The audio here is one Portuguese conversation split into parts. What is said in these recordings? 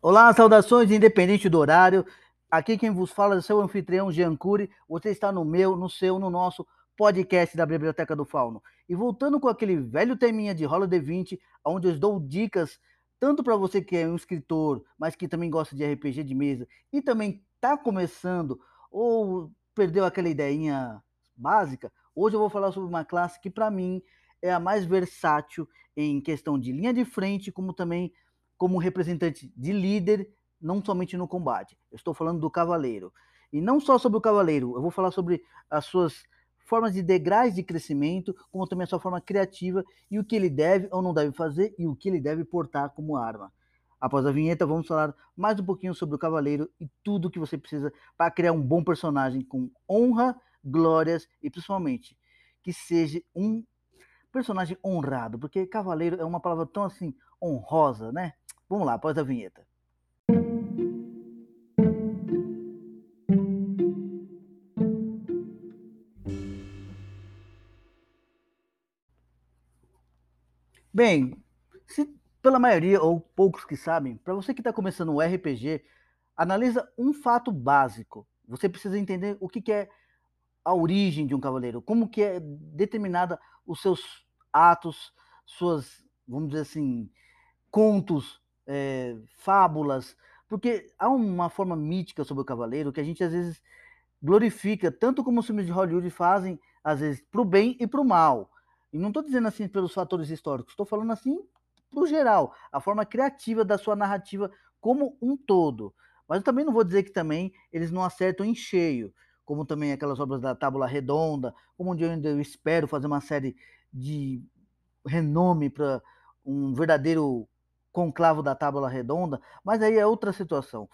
Olá, saudações independente do horário. Aqui quem vos fala é o seu anfitrião Jean Cury. Você está no meu, no seu, no nosso podcast da Biblioteca do Fauno. E voltando com aquele velho teminha de Rola D20, onde eu dou dicas tanto para você que é um escritor, mas que também gosta de RPG de mesa e também está começando ou perdeu aquela ideinha básica, hoje eu vou falar sobre uma classe que para mim é a mais versátil em questão de linha de frente, como também como representante de líder, não somente no combate. Eu estou falando do cavaleiro. E não só sobre o cavaleiro, eu vou falar sobre as suas formas de degraus de crescimento, como também a sua forma criativa e o que ele deve ou não deve fazer e o que ele deve portar como arma. Após a vinheta, vamos falar mais um pouquinho sobre o cavaleiro e tudo o que você precisa para criar um bom personagem com honra, glórias e principalmente que seja um personagem honrado, porque cavaleiro é uma palavra tão assim honrosa, né? Vamos lá, após a vinheta. Bem, se pela maioria ou poucos que sabem, para você que está começando um RPG, analisa um fato básico. Você precisa entender o que, que é a origem de um cavaleiro, como que é determinada os seus atos, suas, vamos dizer assim, contos, é, fábulas, porque há uma forma mítica sobre o cavaleiro que a gente às vezes glorifica, tanto como os filmes de Hollywood fazem, às vezes, para o bem e para o mal. E não estou dizendo assim pelos fatores históricos, estou falando assim para o geral, a forma criativa da sua narrativa como um todo. Mas eu também não vou dizer que também eles não acertam em cheio, como também aquelas obras da Tábula Redonda, como onde eu ainda espero fazer uma série de renome para um verdadeiro conclavo da Tábula Redonda, mas aí é outra situação.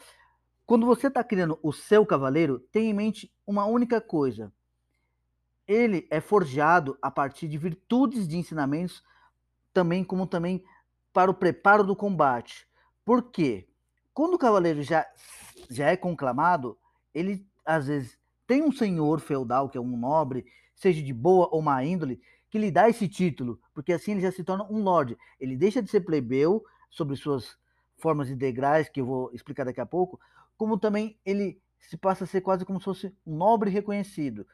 Quando você está criando o seu cavaleiro, tenha em mente uma única coisa. Ele é forjado a partir de virtudes de ensinamentos, também como também para o preparo do combate. Por quê? Quando o cavaleiro já, já é conclamado, ele às vezes tem um senhor feudal, que é um nobre, seja de boa ou má índole, que lhe dá esse título, porque assim ele já se torna um lord. Ele deixa de ser plebeu sobre suas formas de degraus, que eu vou explicar daqui a pouco, como também ele se passa a ser quase como se fosse um nobre reconhecido.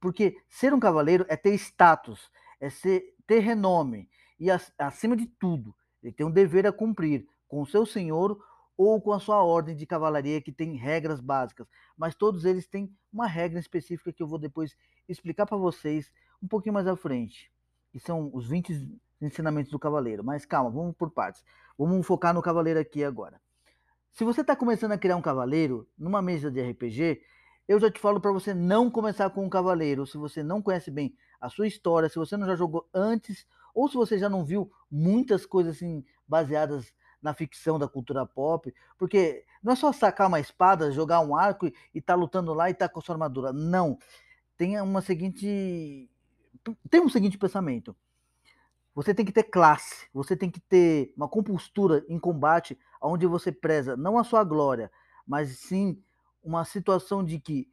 Porque ser um cavaleiro é ter status, é ser, ter renome, e acima de tudo, ele tem um dever a cumprir com o seu senhor ou com a sua ordem de cavalaria, que tem regras básicas. Mas todos eles têm uma regra específica que eu vou depois explicar para vocês um pouquinho mais à frente. Que são os 20 ensinamentos do cavaleiro. Mas calma, vamos por partes. Vamos focar no cavaleiro aqui agora. Se você está começando a criar um cavaleiro numa mesa de RPG, eu já te falo para você não começar com um cavaleiro se você não conhece bem a sua história, se você não já jogou antes, ou se você já não viu muitas coisas assim baseadas na ficção da cultura pop, porque não é só sacar uma espada, jogar um arco e estar tá lutando lá e tá com a sua armadura. Não. Tem uma seguinte tem um seguinte pensamento. Você tem que ter classe, você tem que ter uma compostura em combate onde você preza não a sua glória, mas sim uma situação de que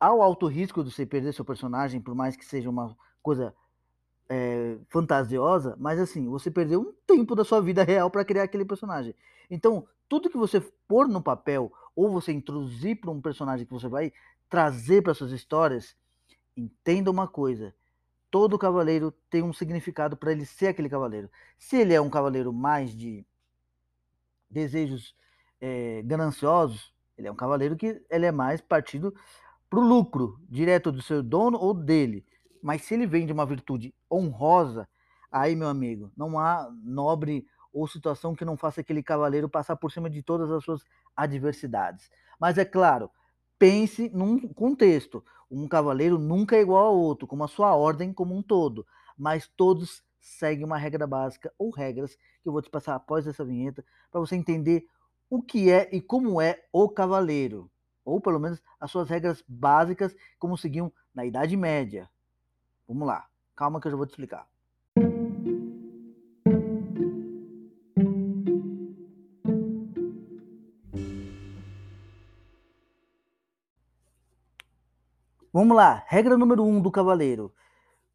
há o alto risco de você perder seu personagem, por mais que seja uma coisa é, fantasiosa, mas assim, você perdeu um tempo da sua vida real para criar aquele personagem. Então, tudo que você pôr no papel, ou você introduzir para um personagem que você vai trazer para suas histórias, entenda uma coisa: todo cavaleiro tem um significado para ele ser aquele cavaleiro. Se ele é um cavaleiro mais de desejos é, gananciosos, ele é um cavaleiro que ele é mais partido para o lucro, direto do seu dono ou dele. Mas se ele vem de uma virtude honrosa, aí, meu amigo, não há nobre ou situação que não faça aquele cavaleiro passar por cima de todas as suas adversidades. Mas é claro, pense num contexto. Um cavaleiro nunca é igual ao outro, como a sua ordem como um todo, mas todos seguem uma regra básica ou regras que eu vou te passar após essa vinheta para você entender o que é e como é o cavaleiro, ou pelo menos as suas regras básicas como seguiam na Idade Média. Vamos lá, calma que eu já vou te explicar. Vamos lá, regra número um do cavaleiro.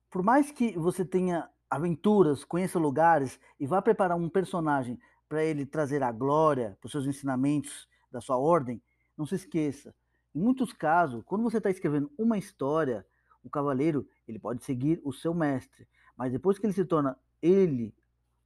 Por mais que você tenha aventuras, conheça lugares e vá preparar um personagem para ele trazer a glória para os seus ensinamentos da sua ordem, não se esqueça. Em muitos casos, quando você está escrevendo uma história, o cavaleiro ele pode seguir o seu mestre, mas depois que ele se torna ele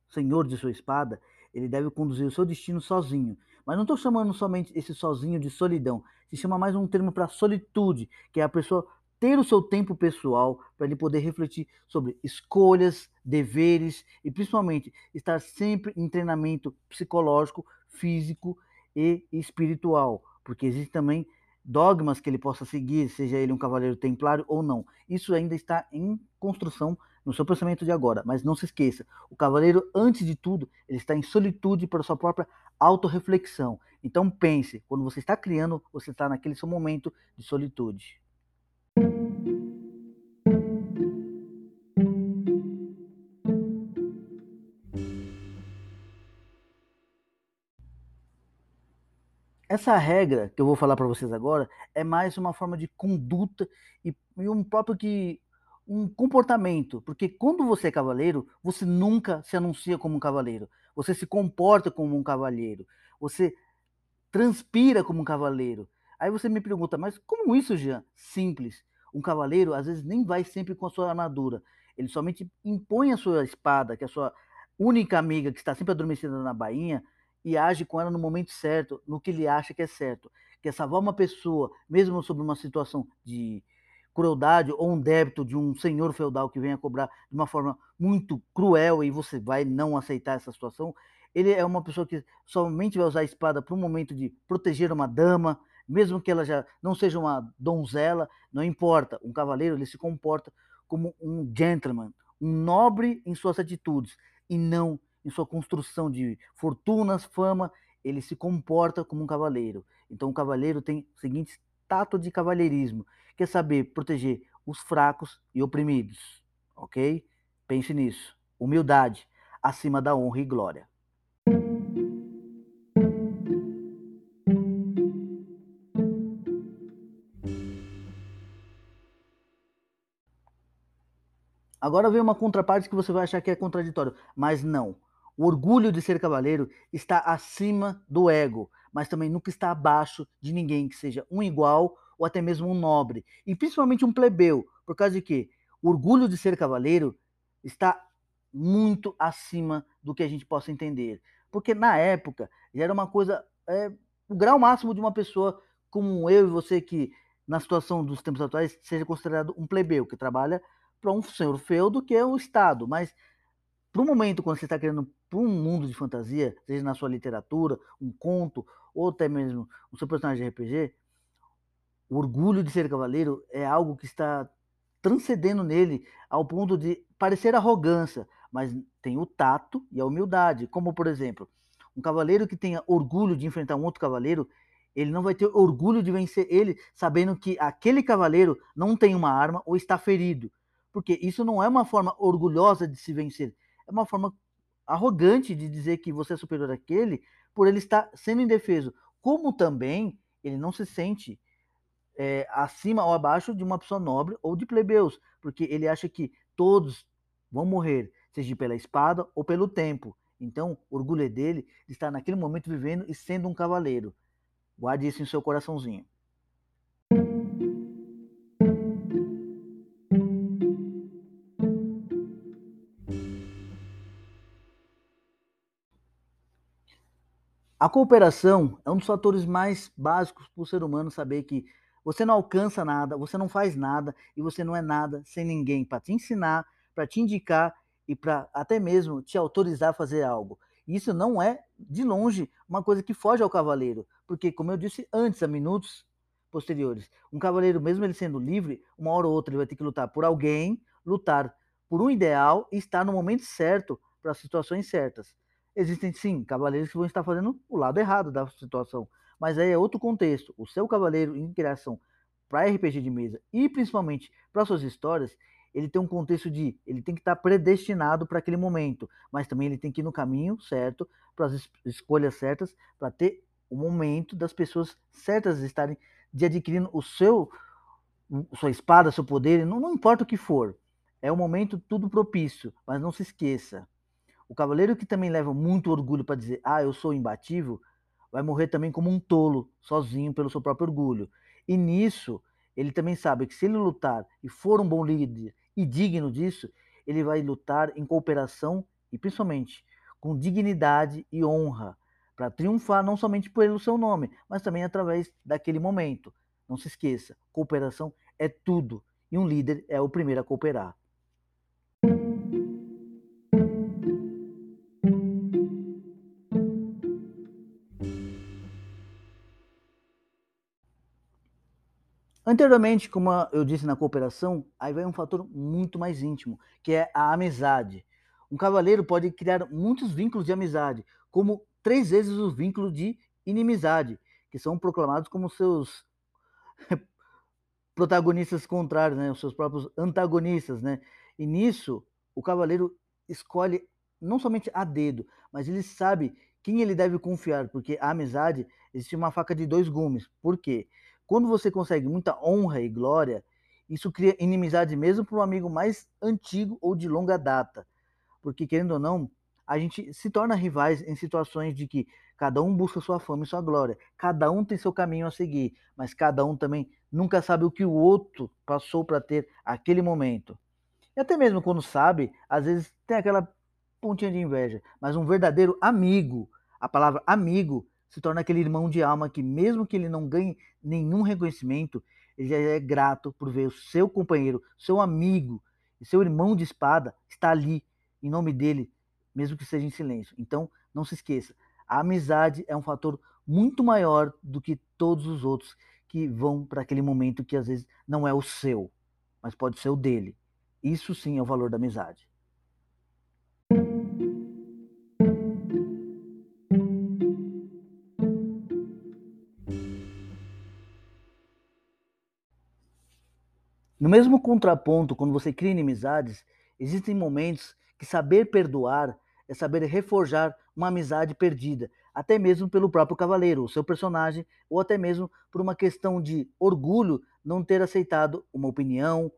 senhor de sua espada, ele deve conduzir o seu destino sozinho. Mas não estou chamando somente esse sozinho de solidão. Se chama mais um termo para solitude, que é a pessoa ter o seu tempo pessoal para ele poder refletir sobre escolhas, deveres e principalmente estar sempre em treinamento psicológico, físico e espiritual, porque existe também dogmas que ele possa seguir, seja ele um cavaleiro templário ou não. Isso ainda está em construção no seu pensamento de agora, mas não se esqueça, o cavaleiro, antes de tudo, ele está em solitude para sua própria autorreflexão. Então pense, quando você está criando, você está naquele seu momento de solitude. Essa regra que eu vou falar para vocês agora é mais uma forma de conduta e, e um próprio que um comportamento, porque quando você é cavaleiro, você nunca se anuncia como um cavaleiro, você se comporta como um cavaleiro, você transpira como um cavaleiro. Aí você me pergunta, mas como isso, Jean? Simples. Um cavaleiro às vezes nem vai sempre com a sua armadura, ele somente impõe a sua espada, que é a sua única amiga que está sempre adormecida na bainha, e age com ela no momento certo, no que ele acha que é certo. Que é salvar uma pessoa, mesmo sobre uma situação de crueldade ou um débito de um senhor feudal que venha cobrar de uma forma muito cruel e você vai não aceitar essa situação, ele é uma pessoa que somente vai usar a espada para um momento de proteger uma dama, mesmo que ela já não seja uma donzela, não importa. Um cavaleiro ele se comporta como um gentleman, um nobre em suas atitudes e não em sua construção de fortunas, fama, ele se comporta como um cavaleiro. Então o cavaleiro tem o seguinte tato de cavalheirismo, que é saber proteger os fracos e oprimidos, ok? Pense nisso. Humildade acima da honra e glória. Agora vem uma contraparte que você vai achar que é contraditório, mas não. O orgulho de ser cavaleiro está acima do ego, mas também nunca está abaixo de ninguém que seja um igual ou até mesmo um nobre, e principalmente um plebeu, por causa de que o orgulho de ser cavaleiro está muito acima do que a gente possa entender. Porque na época já era uma coisa, é, o grau máximo de uma pessoa como eu e você, que na situação dos tempos atuais seja considerado um plebeu, que trabalha para um senhor feudo, que é o Estado, mas para o momento quando você está criando para um mundo de fantasia, seja na sua literatura, um conto, ou até mesmo o seu personagem de RPG, o orgulho de ser cavaleiro é algo que está transcendendo nele ao ponto de parecer arrogância, mas tem o tato e a humildade. Como, por exemplo, um cavaleiro que tenha orgulho de enfrentar um outro cavaleiro, ele não vai ter orgulho de vencer ele, sabendo que aquele cavaleiro não tem uma arma ou está ferido. Porque isso não é uma forma orgulhosa de se vencer, é uma forma arrogante de dizer que você é superior àquele por ele estar sendo indefeso. Como também ele não se sente é, acima ou abaixo de uma pessoa nobre ou de plebeus, porque ele acha que todos vão morrer, seja pela espada ou pelo tempo. Então, o orgulho é dele de estar naquele momento vivendo e sendo um cavaleiro. Guarde isso em seu coraçãozinho. A cooperação é um dos fatores mais básicos para o ser humano saber que você não alcança nada, você não faz nada e você não é nada sem ninguém para te ensinar, para te indicar e para até mesmo te autorizar a fazer algo. Isso não é, de longe, uma coisa que foge ao cavaleiro, porque, como eu disse antes, há minutos posteriores, um cavaleiro, mesmo ele sendo livre, uma hora ou outra ele vai ter que lutar por alguém, lutar por um ideal e estar no momento certo para as situações certas. Existem sim cavaleiros que vão estar fazendo o lado errado da situação, mas aí é outro contexto. O seu cavaleiro em criação para RPG de mesa e principalmente para suas histórias, ele tem um contexto de ele tem que estar predestinado para aquele momento, mas também ele tem que ir no caminho certo, para as es escolhas certas, para ter o momento das pessoas certas estarem de adquirindo o seu sua espada, seu poder, não, não importa o que for. É o momento tudo propício, mas não se esqueça O cavaleiro que também leva muito orgulho para dizer, ah, eu sou imbatível, vai morrer também como um tolo, sozinho pelo seu próprio orgulho. E nisso, ele também sabe que se ele lutar e for um bom líder e digno disso, ele vai lutar em cooperação e principalmente com dignidade e honra, para triunfar não somente pelo seu nome, mas também através daquele momento. Não se esqueça, cooperação é tudo e um líder é o primeiro a cooperar. Anteriormente, como eu disse na cooperação, aí vem um fator muito mais íntimo, que é a amizade. Um cavaleiro pode criar muitos vínculos de amizade, como três vezes o vínculo de inimizade, que são proclamados como seus protagonistas contrários, né? os seus próprios antagonistas. Né? E nisso, o cavaleiro escolhe não somente a dedo, mas ele sabe quem ele deve confiar, porque a amizade existe uma faca de dois gumes. Por quê? Quando você consegue muita honra e glória, isso cria inimizade mesmo para um amigo mais antigo ou de longa data. Porque, querendo ou não, a gente se torna rivais em situações de que cada um busca sua fama e sua glória, cada um tem seu caminho a seguir, mas cada um também nunca sabe o que o outro passou para ter aquele momento. E até mesmo quando sabe, às vezes tem aquela pontinha de inveja, mas um verdadeiro amigo, a palavra amigo se torna aquele irmão de alma que, mesmo que ele não ganhe nenhum reconhecimento, ele já é grato por ver o seu companheiro, seu amigo e seu irmão de espada estar ali em nome dele, mesmo que seja em silêncio. Então, não se esqueça, a amizade é um fator muito maior do que todos os outros que vão para aquele momento que às vezes não é o seu, mas pode ser o dele. Isso sim é o valor da amizade. No mesmo contraponto, quando você cria inimizades, existem momentos que saber perdoar é saber reforjar uma amizade perdida, até mesmo pelo próprio cavaleiro, o seu personagem, ou até mesmo por uma questão de orgulho não ter aceitado uma opinião,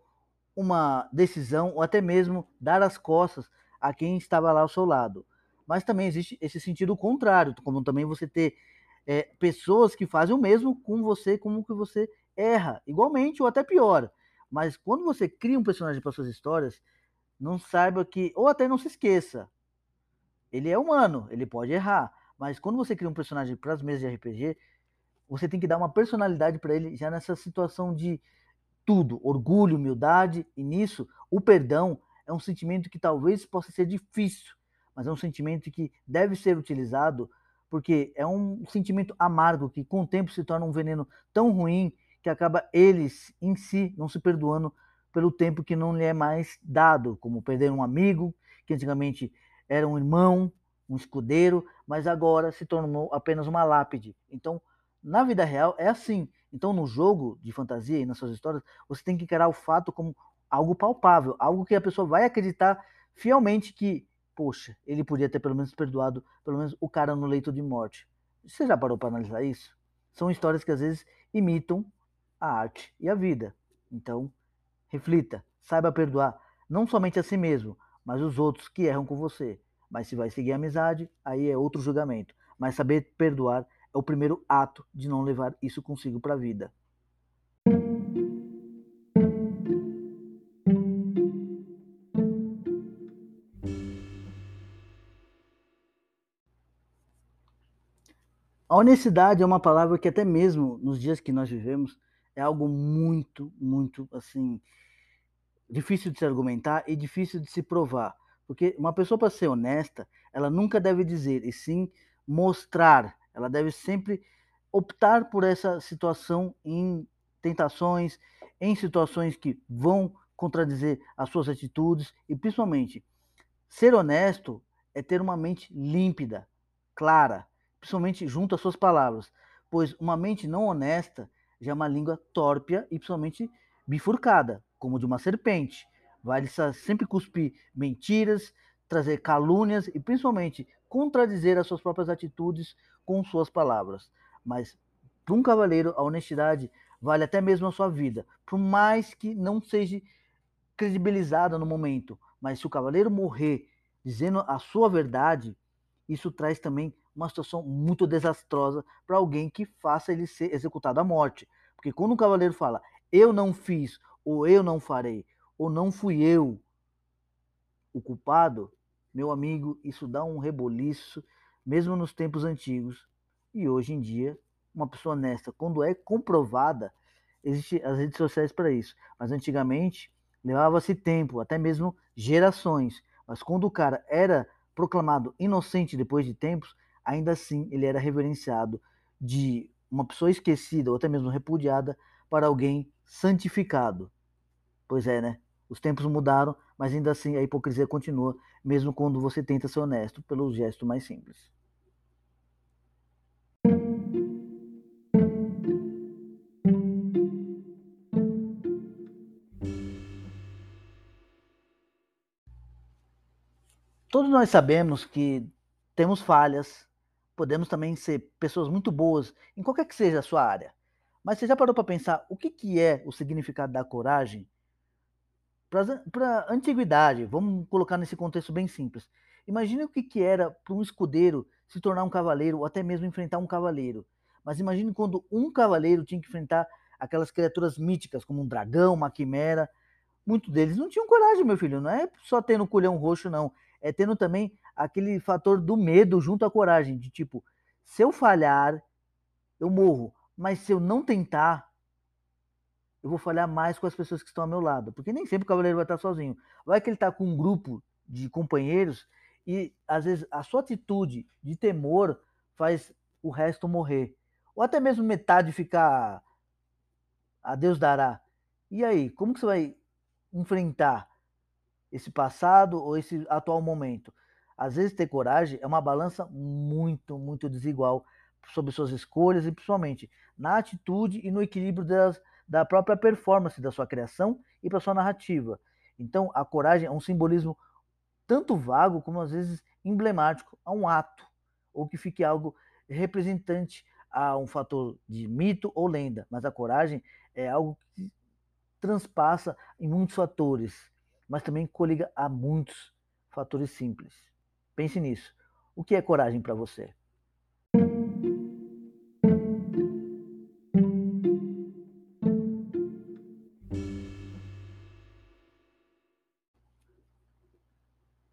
uma decisão, ou até mesmo dar as costas a quem estava lá ao seu lado. Mas também existe esse sentido contrário, como também você ter é, pessoas que fazem o mesmo com você, como que você erra, igualmente ou até pior. Mas quando você cria um personagem para suas histórias, não saiba que. Ou até não se esqueça. Ele é humano, ele pode errar. Mas quando você cria um personagem para as mesas de RPG, você tem que dar uma personalidade para ele já nessa situação de tudo, orgulho, humildade, e nisso o perdão é um sentimento que talvez possa ser difícil, mas é um sentimento que deve ser utilizado porque é um sentimento amargo que com o tempo se torna um veneno tão ruim que acaba eles em si não se perdoando pelo tempo que não lhe é mais dado, como perder um amigo, que antigamente era um irmão, um escudeiro, mas agora se tornou apenas uma lápide. Então, na vida real é assim. Então, no jogo de fantasia e nas suas histórias, você tem que encarar o fato como algo palpável, algo que a pessoa vai acreditar fielmente que, poxa, ele podia ter pelo menos perdoado, pelo menos o cara no leito de morte. Você já parou para analisar isso? São histórias que às vezes imitam a arte e a vida. Então, reflita, saiba perdoar não somente a si mesmo, mas os outros que erram com você. Mas se vai seguir a amizade, aí é outro julgamento. Mas saber perdoar é o primeiro ato de não levar isso consigo para a vida. A honestidade é uma palavra que até mesmo nos dias que nós vivemos é algo muito, muito assim difícil de se argumentar e difícil de se provar, porque uma pessoa para ser honesta, ela nunca deve dizer e sim mostrar. Ela deve sempre optar por essa situação em tentações, em situações que vão contradizer as suas atitudes e principalmente ser honesto é ter uma mente límpida, clara, principalmente junto às suas palavras, pois uma mente não honesta já é uma língua tórpia e principalmente bifurcada, como de uma serpente. Vai sempre cuspir mentiras, trazer calúnias e principalmente contradizer as suas próprias atitudes com suas palavras. Mas para um cavaleiro, a honestidade vale até mesmo a sua vida, por mais que não seja credibilizada no momento. Mas se o cavaleiro morrer dizendo a sua verdade, isso traz também uma situação muito desastrosa para alguém que faça ele ser executado à morte. Porque quando um cavaleiro fala, eu não fiz, ou eu não farei, ou não fui eu o culpado, meu amigo, isso dá um reboliço, mesmo nos tempos antigos. E hoje em dia, uma pessoa honesta, quando é comprovada, existem as redes sociais para isso. Mas antigamente, levava-se tempo, até mesmo gerações. Mas quando o cara era proclamado inocente depois de tempos, ainda assim ele era reverenciado de uma pessoa esquecida ou até mesmo repudiada para alguém santificado. Pois é, né? Os tempos mudaram, mas ainda assim a hipocrisia continua, mesmo quando você tenta ser honesto pelo gesto mais simples. Todos nós sabemos que temos falhas, podemos também ser pessoas muito boas em qualquer que seja a sua área. Mas você já parou para pensar o que, que é o significado da coragem? Para a antiguidade, vamos colocar nesse contexto bem simples. Imagine o que, que era para um escudeiro se tornar um cavaleiro ou até mesmo enfrentar um cavaleiro. Mas imagine quando um cavaleiro tinha que enfrentar aquelas criaturas míticas, como um dragão, uma quimera. Muitos deles não tinham coragem, meu filho. Não é só tendo colhão roxo, não é tendo também aquele fator do medo junto à coragem, de tipo, se eu falhar, eu morro, mas se eu não tentar, eu vou falhar mais com as pessoas que estão ao meu lado, porque nem sempre o cavaleiro vai estar sozinho. Vai que ele está com um grupo de companheiros e às vezes a sua atitude de temor faz o resto morrer, ou até mesmo metade ficar a Deus dará. E aí, como que você vai enfrentar esse passado ou esse atual momento. Às vezes ter coragem é uma balança muito, muito desigual sobre suas escolhas e principalmente na atitude e no equilíbrio das, da própria performance da sua criação e para sua narrativa. Então, a coragem é um simbolismo tanto vago como às vezes emblemático a um ato ou que fique algo representante a um fator de mito ou lenda, mas a coragem é algo que transpassa em muitos fatores mas também coliga a muitos fatores simples. Pense nisso. O que é coragem para você?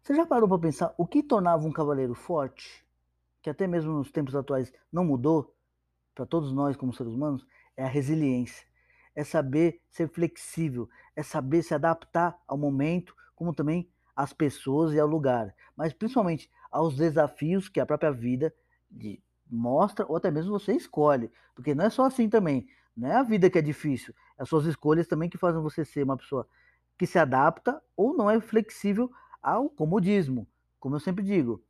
Você já parou para pensar o que tornava um cavaleiro forte? Que até mesmo nos tempos atuais não mudou para todos nós como seres humanos? É a resiliência é saber ser flexível, é saber se adaptar ao momento, como também às pessoas e ao lugar, mas principalmente aos desafios que a própria vida de, mostra ou até mesmo você escolhe, porque não é só assim também, não é a vida que é difícil, é as suas escolhas também que fazem você ser uma pessoa que se adapta ou não é flexível ao comodismo. Como eu sempre digo,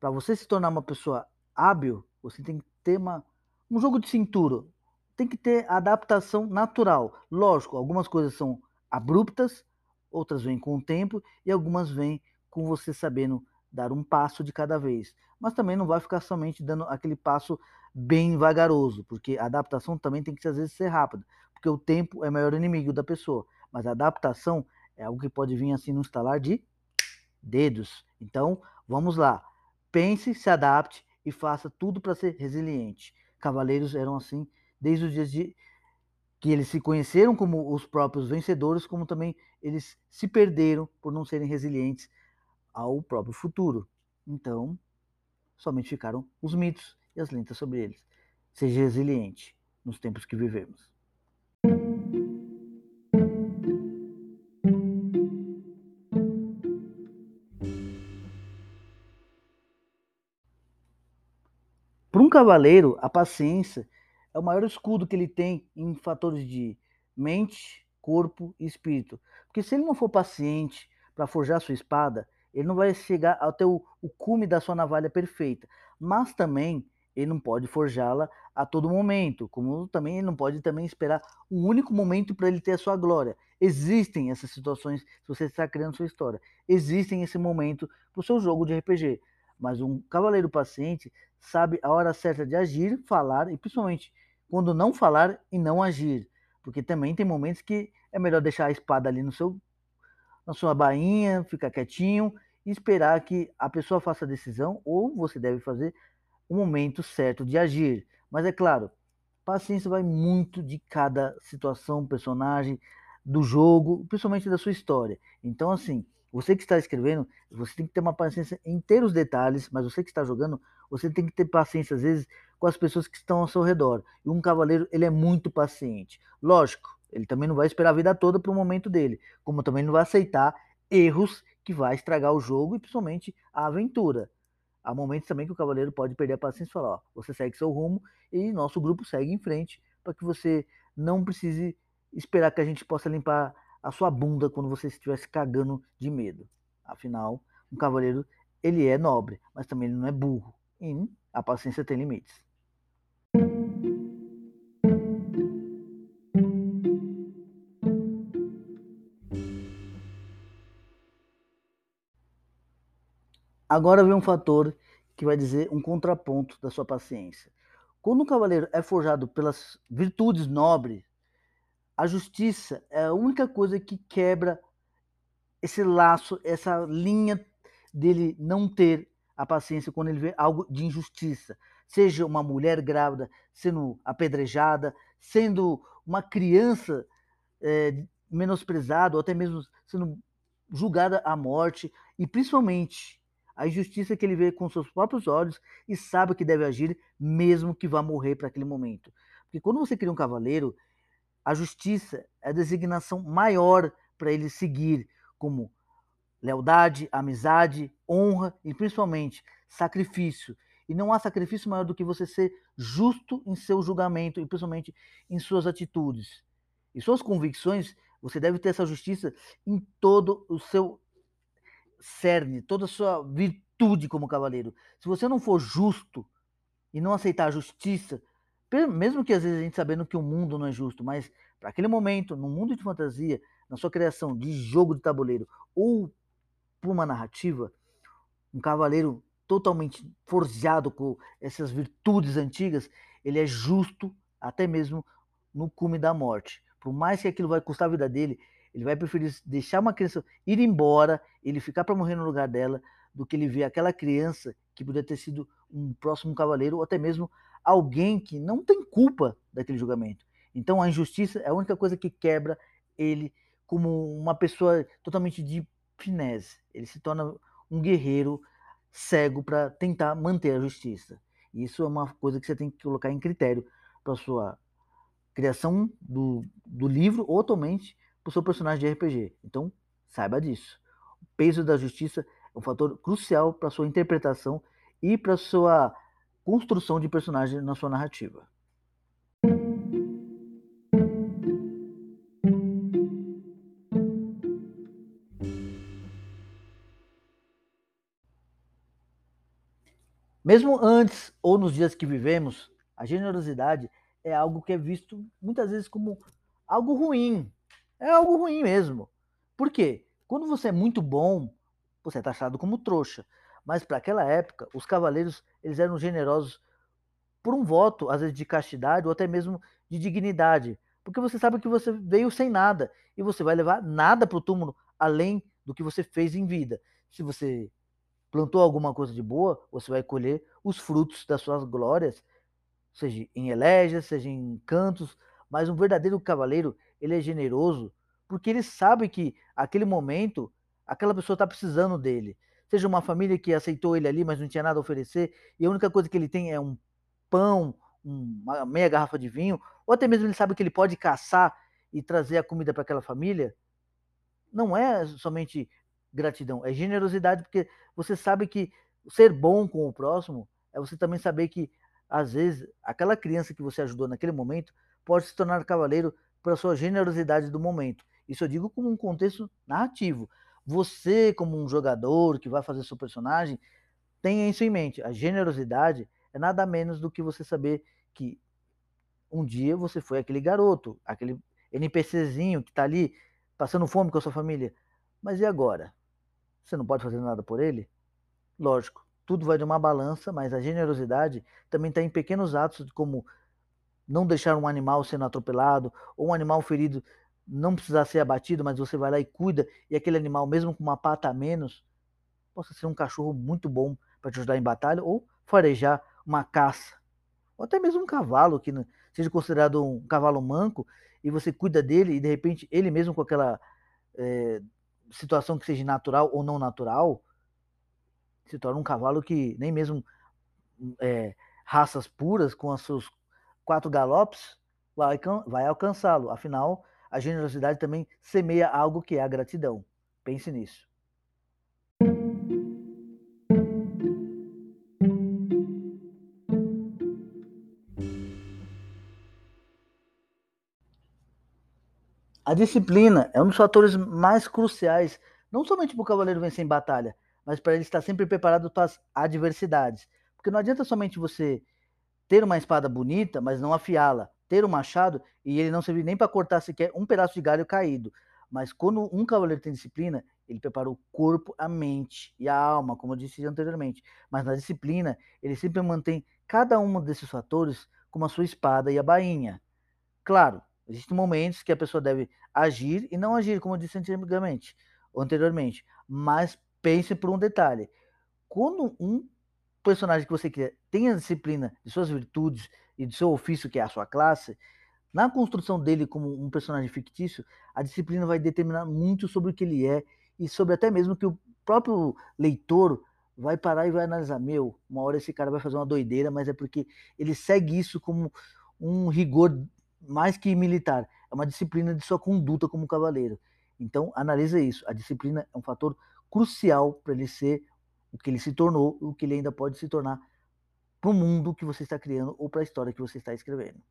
para você se tornar uma pessoa hábil, você tem que ter uma, um jogo de cintura, tem que ter adaptação natural. Lógico, algumas coisas são abruptas, outras vêm com o tempo e algumas vêm com você sabendo dar um passo de cada vez. Mas também não vai ficar somente dando aquele passo bem vagaroso, porque a adaptação também tem que às vezes ser rápida, porque o tempo é o maior inimigo da pessoa. Mas a adaptação é algo que pode vir assim no estalar de dedos. Então, vamos lá. Pense, se adapte e faça tudo para ser resiliente. Cavaleiros eram assim desde os dias de que eles se conheceram como os próprios vencedores, como também eles se perderam por não serem resilientes ao próprio futuro. Então, somente ficaram os mitos e as lendas sobre eles. Seja resiliente nos tempos que vivemos. Para um cavaleiro, a paciência é o maior escudo que ele tem em fatores de mente, corpo e espírito. Porque se ele não for paciente para forjar sua espada, ele não vai chegar até o, o cume da sua navalha perfeita. Mas também ele não pode forjá-la a todo momento, como também ele não pode também esperar um único momento para ele ter a sua glória. Existem essas situações se você está criando sua história. Existem esse momento para o seu jogo de RPG. Mas um cavaleiro paciente sabe a hora certa de agir, falar e principalmente quando não falar e não agir. Porque também tem momentos que é melhor deixar a espada ali no seu, na sua bainha, ficar quietinho e esperar que a pessoa faça a decisão ou você deve fazer o momento certo de agir. Mas é claro, paciência vai muito de cada situação, personagem, do jogo, principalmente da sua história. Então, assim, você que está escrevendo, você tem que ter uma paciência em ter os detalhes, mas você que está jogando, você tem que ter paciência, às vezes, com as pessoas que estão ao seu redor. E um cavaleiro, ele é muito paciente. Lógico, ele também não vai esperar a vida toda para o momento dele, como também não vai aceitar erros que vai estragar o jogo e principalmente a aventura. Há momentos também que o cavaleiro pode perder a paciência e falar: ó, você segue seu rumo e nosso grupo segue em frente para que você não precise esperar que a gente possa limpar a sua bunda quando você estivesse cagando de medo. Afinal, um cavaleiro ele é nobre, mas também ele não é burro. E a paciência tem limites. Agora vem um fator que vai dizer um contraponto da sua paciência. Quando um cavaleiro é forjado pelas virtudes nobres, a justiça é a única coisa que quebra esse laço, essa linha dele não ter a paciência quando ele vê algo de injustiça. Seja uma mulher grávida sendo apedrejada, sendo uma criança é, menosprezada, ou até mesmo sendo julgada à morte, e principalmente a injustiça que ele vê com seus próprios olhos e sabe que deve agir, mesmo que vá morrer para aquele momento. Porque quando você cria um cavaleiro, a justiça é a designação maior para ele seguir, como lealdade, amizade, honra e principalmente sacrifício. E não há sacrifício maior do que você ser justo em seu julgamento e principalmente em suas atitudes. E suas convicções, você deve ter essa justiça em todo o seu cerne, toda a sua virtude como cavaleiro. Se você não for justo e não aceitar a justiça, mesmo que às vezes a gente sabendo que o mundo não é justo, mas para aquele momento, no mundo de fantasia, na sua criação de jogo de tabuleiro ou por uma narrativa, um cavaleiro totalmente forjado com essas virtudes antigas, ele é justo até mesmo no cume da morte. Por mais que aquilo vai custar a vida dele, ele vai preferir deixar uma criança ir embora, ele ficar para morrer no lugar dela, do que ele ver aquela criança que poderia ter sido um próximo cavaleiro, ou até mesmo alguém que não tem culpa daquele julgamento. Então a injustiça é a única coisa que quebra ele como uma pessoa totalmente de finesse. Ele se torna um guerreiro cego para tentar manter a justiça. Isso é uma coisa que você tem que colocar em critério para sua criação do, do livro ou atualmente para o seu personagem de RPG. Então, saiba disso. O peso da justiça é um fator crucial para sua interpretação e para sua construção de personagem na sua narrativa. Mesmo antes ou nos dias que vivemos, a generosidade é algo que é visto muitas vezes como algo ruim, é algo ruim mesmo. Por quê? Quando você é muito bom, você é taxado como trouxa. Mas para aquela época, os cavaleiros eles eram generosos por um voto, às vezes de castidade ou até mesmo de dignidade. Porque você sabe que você veio sem nada e você vai levar nada para o túmulo além do que você fez em vida. Se você plantou alguma coisa de boa, você vai colher os frutos das suas glórias, seja em elégias, seja em cantos. Mas um verdadeiro cavaleiro, ele é generoso porque ele sabe que aquele momento aquela pessoa está precisando dele. Seja uma família que aceitou ele ali, mas não tinha nada a oferecer, e a única coisa que ele tem é um pão, uma meia garrafa de vinho, ou até mesmo ele sabe que ele pode caçar e trazer a comida para aquela família. Não é somente gratidão, é generosidade, porque você sabe que ser bom com o próximo é você também saber que, às vezes, aquela criança que você ajudou naquele momento pode se tornar cavaleiro pela sua generosidade do momento. Isso eu digo como um contexto narrativo. Você, como um jogador que vai fazer seu personagem, tenha isso em mente. A generosidade é nada menos do que você saber que um dia você foi aquele garoto, aquele NPCzinho que está ali passando fome com a sua família. Mas e agora? Você não pode fazer nada por ele? Lógico, tudo vai de uma balança, mas a generosidade também está em pequenos atos, como não deixar um animal sendo atropelado, ou um animal ferido não precisar ser abatido, mas você vai lá e cuida, e aquele animal, mesmo com uma pata a menos, possa ser um cachorro muito bom para te ajudar em batalha ou farejar uma caça. Ou até mesmo um cavalo que seja considerado um cavalo manco e você cuida dele e de repente ele mesmo com aquela é, situação que seja natural ou não natural, se torna um cavalo que nem mesmo é, raças puras com seus quatro galopes vai, vai alcançá-lo. Afinal, a generosidade também semeia algo que é a gratidão. Pense nisso. A disciplina é um dos fatores mais cruciais, não somente para o cavaleiro vencer em batalha, mas para ele estar sempre preparado para as adversidades. Porque não adianta somente você ter uma espada bonita, mas não afiá-la, ter um machado e ele não servir nem para cortar sequer um pedaço de galho caído. Mas quando um cavaleiro tem disciplina, ele prepara o corpo, a mente e a alma, como eu disse anteriormente. Mas na disciplina, ele sempre mantém cada um desses fatores como a sua espada e a bainha. Claro, Existem momentos que a pessoa deve agir e não agir, como eu disse antigamente, ou anteriormente. Mas pense por um detalhe. Quando um personagem que você quer tem a disciplina de suas virtudes e do seu ofício, que é a sua classe, na construção dele como um personagem fictício, a disciplina vai determinar muito sobre o que ele é e sobre até mesmo que o próprio leitor vai parar e vai analisar. Meu, uma hora esse cara vai fazer uma doideira, mas é porque ele segue isso como um rigor mais que militar, é uma disciplina de sua conduta como cavaleiro. Então, analisa isso. A disciplina é um fator crucial para ele ser o que ele se tornou, o que ele ainda pode se tornar para o mundo que você está criando ou para a história que você está escrevendo.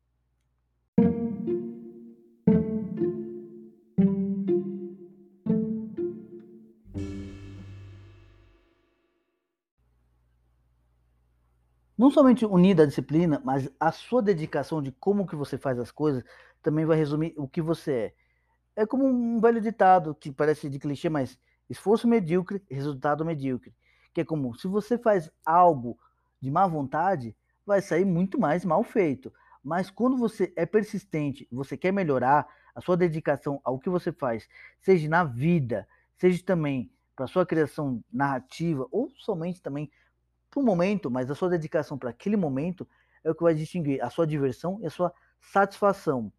não somente unida à disciplina, mas a sua dedicação de como que você faz as coisas também vai resumir o que você é. É como um velho ditado que parece de clichê, mas esforço medíocre, resultado medíocre. Que é como se você faz algo de má vontade, vai sair muito mais mal feito. Mas quando você é persistente, você quer melhorar, a sua dedicação ao que você faz, seja na vida, seja também para sua criação narrativa ou somente também para o momento, mas a sua dedicação para aquele momento é o que vai distinguir a sua diversão e a sua satisfação.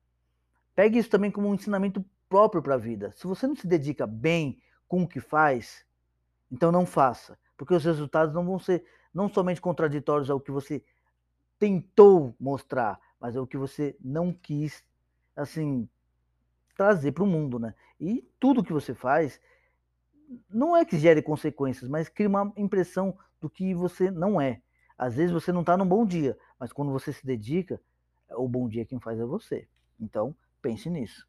Pegue isso também como um ensinamento próprio para a vida. Se você não se dedica bem com o que faz, então não faça, porque os resultados não vão ser não somente contraditórios ao que você tentou mostrar, mas ao que você não quis, assim, trazer para o mundo, né? E tudo que você faz não é que gere consequências, mas cria uma impressão do que você não é. Às vezes você não está num bom dia, mas quando você se dedica, o bom dia quem faz é você. Então, pense nisso.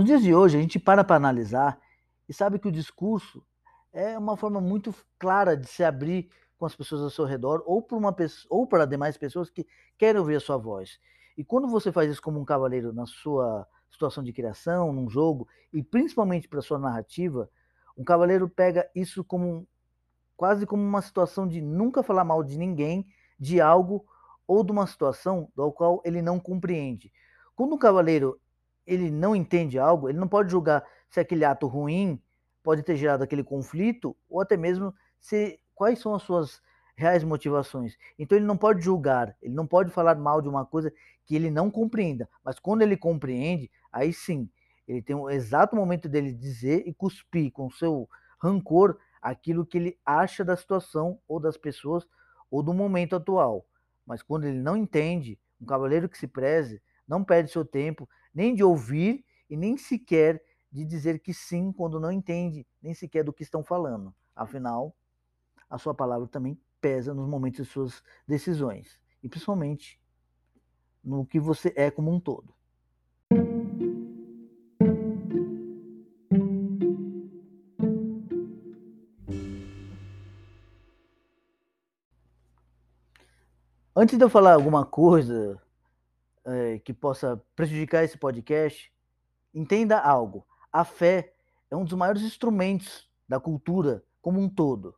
Nos dias de hoje, a gente para para analisar e sabe que o discurso é uma forma muito clara de se abrir com as pessoas ao seu redor ou para uma pessoa, ou para demais pessoas que querem ouvir a sua voz. E quando você faz isso como um cavaleiro na sua situação de criação, num jogo e principalmente para sua narrativa, um cavaleiro pega isso como quase como uma situação de nunca falar mal de ninguém, de algo ou de uma situação do qual ele não compreende. Quando um cavaleiro ele não entende algo, ele não pode julgar se aquele ato ruim pode ter gerado aquele conflito ou até mesmo se quais são as suas reais motivações. Então ele não pode julgar, ele não pode falar mal de uma coisa que ele não compreenda, mas quando ele compreende, aí sim, ele tem o exato momento dele dizer e cuspir com seu rancor aquilo que ele acha da situação ou das pessoas ou do momento atual. Mas quando ele não entende, um cavaleiro que se preze não perde seu tempo nem de ouvir e nem sequer de dizer que sim quando não entende nem sequer do que estão falando. Afinal, a sua palavra também pesa nos momentos de suas decisões e principalmente no que você é como um todo. Antes de eu falar alguma coisa é, que possa prejudicar esse podcast, entenda algo. A fé é um dos maiores instrumentos da cultura como um todo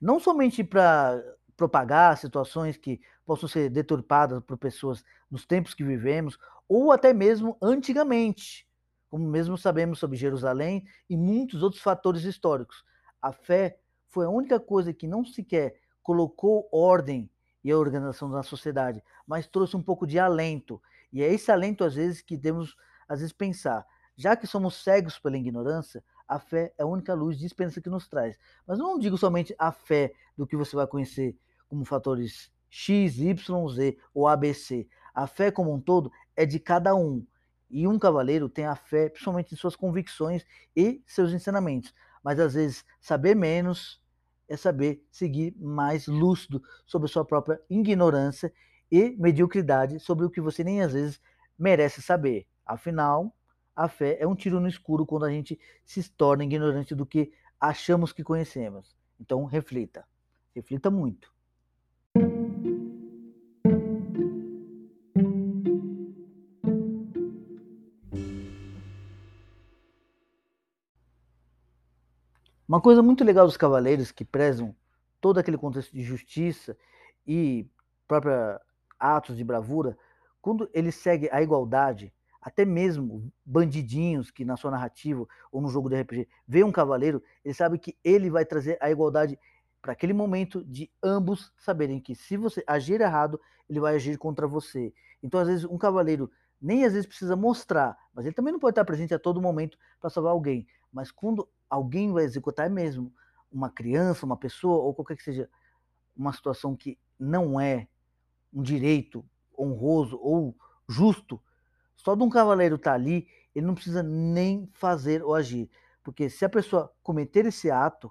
não somente para propagar situações que possam ser deturpadas por pessoas nos tempos que vivemos, ou até mesmo antigamente, como mesmo sabemos sobre Jerusalém e muitos outros fatores históricos. A fé foi a única coisa que não sequer colocou ordem e a organização da sociedade, mas trouxe um pouco de alento. E é esse alento, às vezes, que devemos, às vezes, pensar. Já que somos cegos pela ignorância, a fé é a única luz de esperança que nos traz. Mas não digo somente a fé do que você vai conhecer como fatores X, Y, Z ou ABC. A fé como um todo é de cada um. E um cavaleiro tem a fé, principalmente em suas convicções e seus ensinamentos. Mas às vezes, saber menos é saber seguir mais lúcido sobre a sua própria ignorância e mediocridade sobre o que você nem às vezes merece saber. Afinal, a fé é um tiro no escuro quando a gente se torna ignorante do que achamos que conhecemos. Então, reflita. Reflita muito. Uma coisa muito legal dos cavaleiros que prezam todo aquele contexto de justiça e própria atos de bravura, quando ele segue a igualdade, até mesmo bandidinhos que na sua narrativa ou no jogo de RPG vê um cavaleiro, ele sabe que ele vai trazer a igualdade para aquele momento de ambos saberem que se você agir errado, ele vai agir contra você. Então, às vezes, um cavaleiro nem às vezes precisa mostrar, mas ele também não pode estar presente a todo momento para salvar alguém. Mas quando alguém vai executar mesmo uma criança, uma pessoa ou qualquer que seja uma situação que não é um direito honroso ou justo, só de um cavaleiro estar tá ali, ele não precisa nem fazer ou agir. Porque se a pessoa cometer esse ato,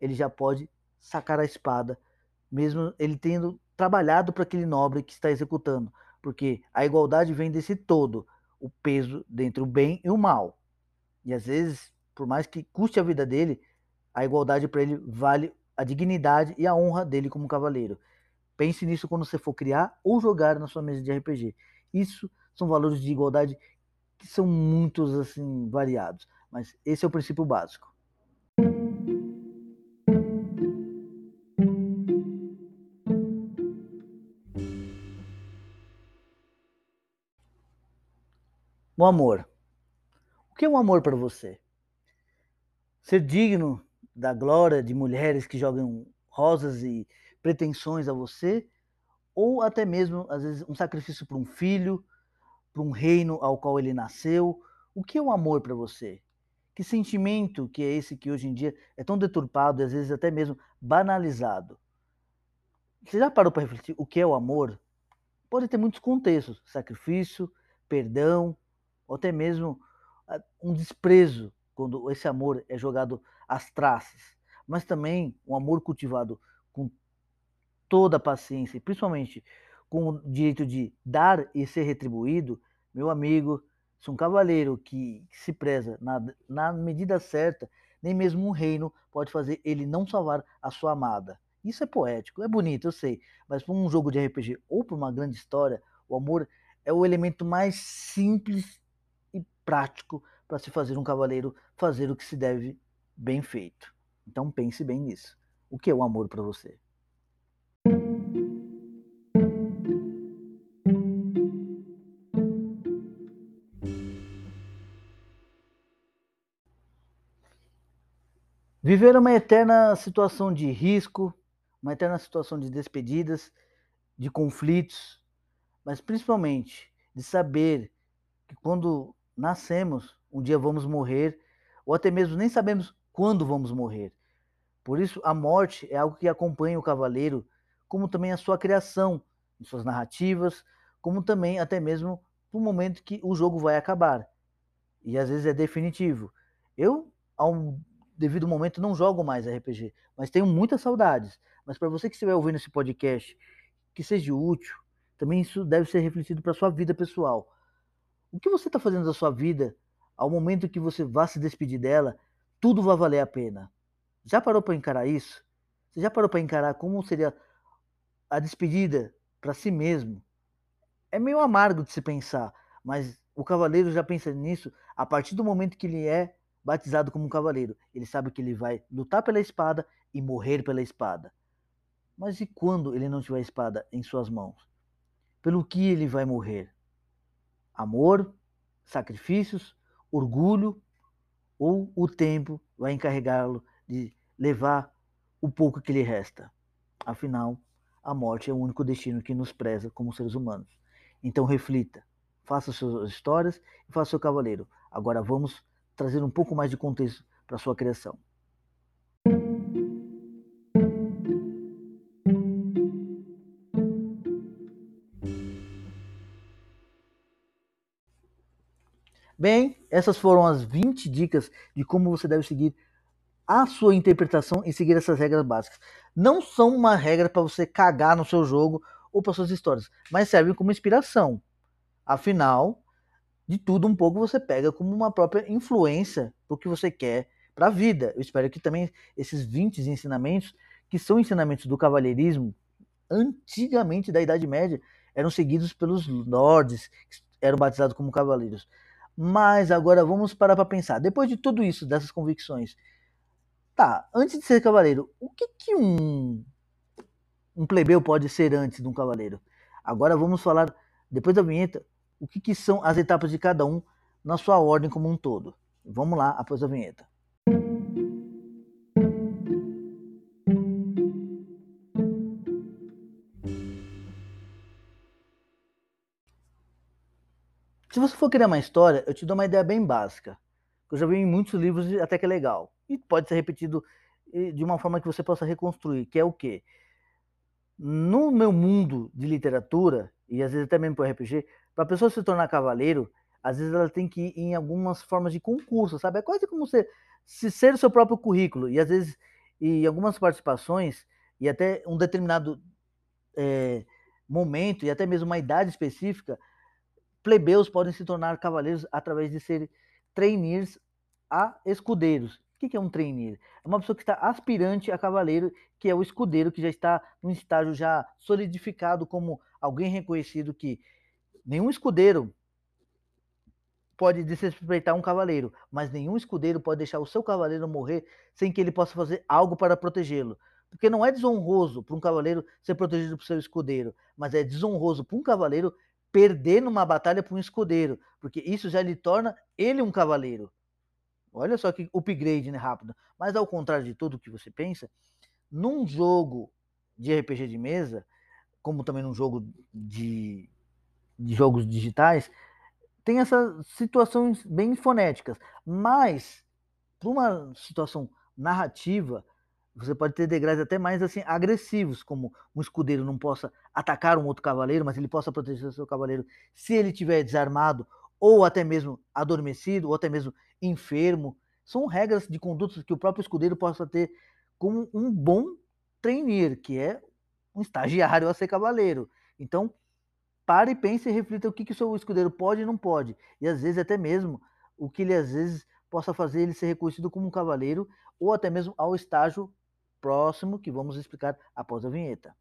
ele já pode sacar a espada, mesmo ele tendo trabalhado para aquele nobre que está executando. Porque a igualdade vem desse todo, o peso entre o bem e o mal. E às vezes, por mais que custe a vida dele, a igualdade para ele vale a dignidade e a honra dele como cavaleiro. Pense nisso quando você for criar ou jogar na sua mesa de RPG. Isso são valores de igualdade que são muitos assim variados, mas esse é o princípio básico. O amor. O que é um amor para você? Ser digno da glória de mulheres que jogam rosas e pretensões a você, ou até mesmo, às vezes, um sacrifício para um filho, para um reino ao qual ele nasceu. O que é o amor para você? Que sentimento que é esse que hoje em dia é tão deturpado às vezes até mesmo banalizado? Você já parou para refletir o que é o amor? Pode ter muitos contextos: sacrifício, perdão, ou até mesmo ah, um desprezo quando esse amor é jogado às traças, mas também um amor cultivado com toda a paciência, e principalmente com o direito de dar e ser retribuído, meu amigo, se um cavaleiro que, se preza na, na medida certa, nem mesmo um reino pode fazer ele não salvar a sua amada. Isso é poético, é bonito, eu sei, mas para um jogo de RPG ou para uma grande história, o amor é o elemento mais simples e prático para se fazer um cavaleiro fazer o que se deve bem feito. Então pense bem nisso. O que é o amor para você? Viver uma eterna situação de risco, uma eterna situação de despedidas, de conflitos, mas principalmente de saber que quando nascemos, um dia vamos morrer, ou até mesmo nem sabemos quando vamos morrer. Por isso, a morte é algo que acompanha o cavaleiro, como também a sua criação, em suas narrativas, como também até mesmo no momento que o jogo vai acabar. E às vezes é definitivo. Eu, há um devido momento, não jogo mais RPG, mas tenho muitas saudades. Mas para você que estiver ouvindo esse podcast, que seja útil, também isso deve ser refletido para sua vida pessoal. O que você está fazendo da sua vida ao momento que você vá se despedir dela, tudo vai valer a pena. Já parou para encarar isso? Você já parou para encarar como seria a despedida para si mesmo? É meio amargo de se pensar, mas o cavaleiro já pensa nisso a partir do momento que ele é batizado como um cavaleiro. Ele sabe que ele vai lutar pela espada e morrer pela espada. Mas e quando ele não tiver a espada em suas mãos? Pelo que ele vai morrer? Amor, sacrifícios, orgulho ou o tempo vai encarregá-lo de levar o pouco que lhe resta? Afinal, a morte é o único destino que nos preza como seres humanos. Então reflita, faça suas histórias e faça seu cavaleiro. Agora vamos trazer um pouco mais de contexto para sua criação. Bem, essas foram as 20 dicas de como você deve seguir a sua interpretação e seguir essas regras básicas. Não são uma regra para você cagar no seu jogo ou para suas histórias, mas servem como inspiração. Afinal, de tudo um pouco você pega como uma própria influência do que você quer para a vida. Eu espero que também esses 20 ensinamentos, que são ensinamentos do cavalheirismo, antigamente da Idade Média, eram seguidos pelos lords, eram batizados como cavaleiros. Mas agora vamos parar para pensar. Depois de tudo isso, dessas convicções, Tá, antes de ser cavaleiro, o que, que um, um plebeu pode ser antes de um cavaleiro? Agora vamos falar, depois da vinheta, o que, que são as etapas de cada um na sua ordem como um todo. Vamos lá, após a vinheta. Se você for criar uma história, eu te dou uma ideia bem básica. Que eu já vi em muitos livros até que é legal e pode ser repetido de uma forma que você possa reconstruir, que é o quê? No meu mundo de literatura, e às vezes até mesmo para RPG, para a pessoa se tornar cavaleiro, às vezes ela tem que ir em algumas formas de concurso, sabe? É quase como você se ser o seu próprio currículo, e às vezes em algumas participações, e até um determinado é, momento, e até mesmo uma idade específica, plebeus podem se tornar cavaleiros através de ser trainees a escudeiros. O que é um trainee? É uma pessoa que está aspirante a cavaleiro, que é o escudeiro, que já está num estágio já solidificado como alguém reconhecido que nenhum escudeiro pode desrespeitar um cavaleiro, mas nenhum escudeiro pode deixar o seu cavaleiro morrer sem que ele possa fazer algo para protegê-lo. Porque não é desonroso para um cavaleiro ser protegido por seu escudeiro, mas é desonroso para um cavaleiro perder numa batalha para um escudeiro, porque isso já lhe torna ele um cavaleiro. Olha só que upgrade né, rápido. Mas ao contrário de tudo que você pensa, num jogo de RPG de mesa, como também num jogo de, de jogos digitais, tem essas situações bem fonéticas. Mas, para uma situação narrativa, você pode ter degraus até mais assim agressivos, como um escudeiro não possa atacar um outro cavaleiro, mas ele possa proteger seu cavaleiro se ele estiver desarmado, ou até mesmo adormecido, ou até mesmo enfermo. São regras de conduta que o próprio escudeiro possa ter como um bom trainer, que é um estagiário a ser cavaleiro. Então, pare, pense e reflita o que, que o seu escudeiro pode e não pode. E às vezes até mesmo o que ele às vezes possa fazer ele ser reconhecido como um cavaleiro ou até mesmo ao estágio próximo que vamos explicar após a vinheta.